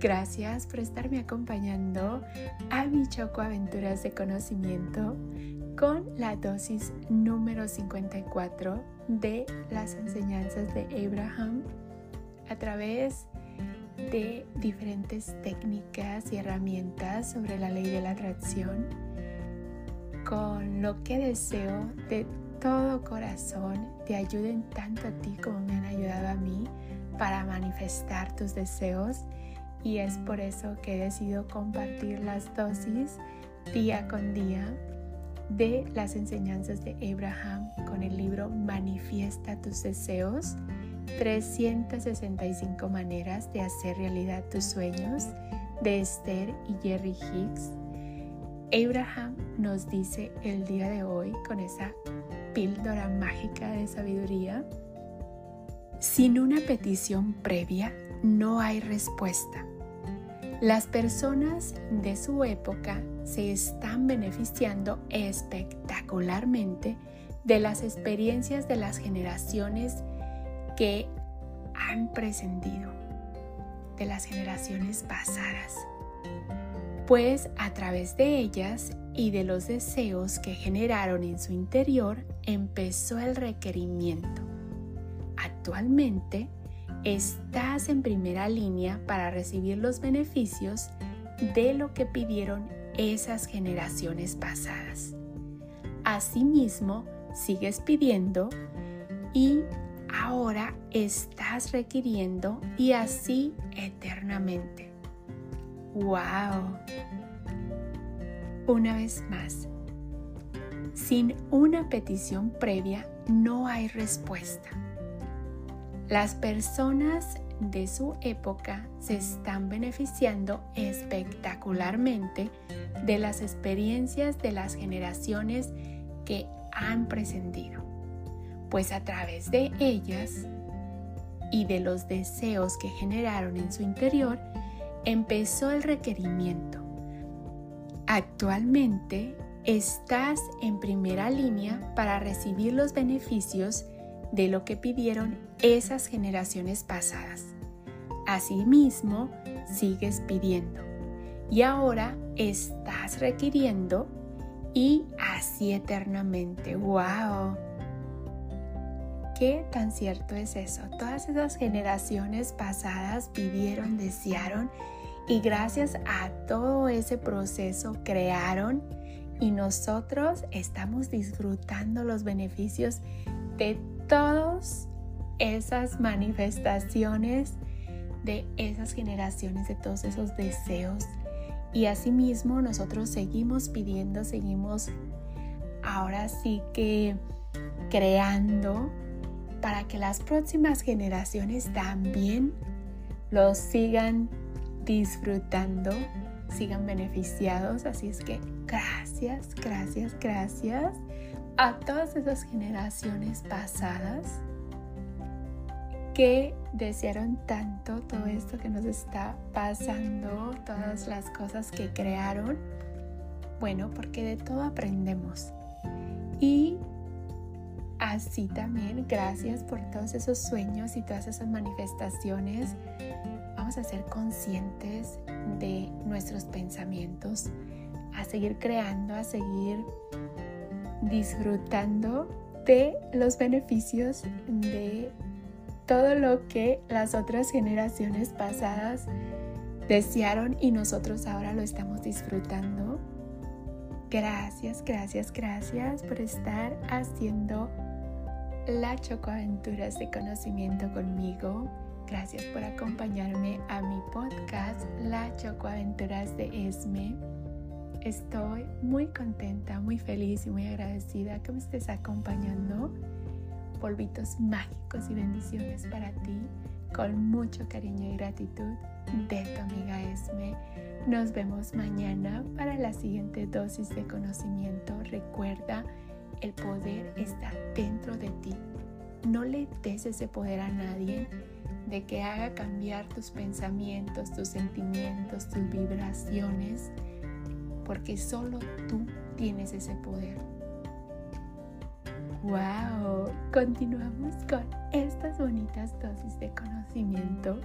Gracias por estarme acompañando a mi Choco Aventuras de Conocimiento con la dosis número 54 de las enseñanzas de Abraham a través de diferentes técnicas y herramientas sobre la ley de la atracción con lo que deseo de todo corazón te ayuden tanto a ti como me han ayudado a mí para manifestar tus deseos y es por eso que he decidido compartir las dosis día con día de las enseñanzas de Abraham con el libro Manifiesta tus deseos, 365 maneras de hacer realidad tus sueños de Esther y Jerry Hicks. Abraham nos dice el día de hoy con esa píldora mágica de sabiduría, sin una petición previa no hay respuesta. Las personas de su época se están beneficiando espectacularmente de las experiencias de las generaciones que han prescindido, de las generaciones pasadas, pues a través de ellas y de los deseos que generaron en su interior empezó el requerimiento. Actualmente, estás en primera línea para recibir los beneficios de lo que pidieron esas generaciones pasadas. Asimismo, sigues pidiendo y ahora estás requiriendo y así eternamente. ¡Wow! Una vez más, sin una petición previa no hay respuesta. Las personas de su época se están beneficiando espectacularmente de las experiencias de las generaciones que han prescindido, pues a través de ellas y de los deseos que generaron en su interior, empezó el requerimiento. Actualmente estás en primera línea para recibir los beneficios de lo que pidieron esas generaciones pasadas. Asimismo, sigues pidiendo y ahora estás requiriendo y así eternamente. ¡Wow! ¿Qué tan cierto es eso? Todas esas generaciones pasadas pidieron, desearon y gracias a todo ese proceso crearon y nosotros estamos disfrutando los beneficios de todas esas manifestaciones de esas generaciones, de todos esos deseos. Y asimismo nosotros seguimos pidiendo, seguimos ahora sí que creando para que las próximas generaciones también los sigan disfrutando, sigan beneficiados. Así es que gracias, gracias, gracias a todas esas generaciones pasadas que desearon tanto todo esto que nos está pasando, todas las cosas que crearon. Bueno, porque de todo aprendemos. Y así también, gracias por todos esos sueños y todas esas manifestaciones. Vamos a ser conscientes de nuestros pensamientos, a seguir creando, a seguir disfrutando de los beneficios de todo lo que las otras generaciones pasadas desearon y nosotros ahora lo estamos disfrutando. Gracias, gracias, gracias por estar haciendo la Chocoaventuras de Conocimiento conmigo. Gracias por acompañarme a mi podcast La Chocoaventuras de Esme. Estoy muy contenta, muy feliz y muy agradecida que me estés acompañando. Polvitos mágicos y bendiciones para ti, con mucho cariño y gratitud de tu amiga Esme. Nos vemos mañana para la siguiente dosis de conocimiento. Recuerda, el poder está dentro de ti. No le des ese poder a nadie de que haga cambiar tus pensamientos, tus sentimientos, tus vibraciones porque solo tú tienes ese poder. ¡Wow! Continuamos con estas bonitas dosis de conocimiento.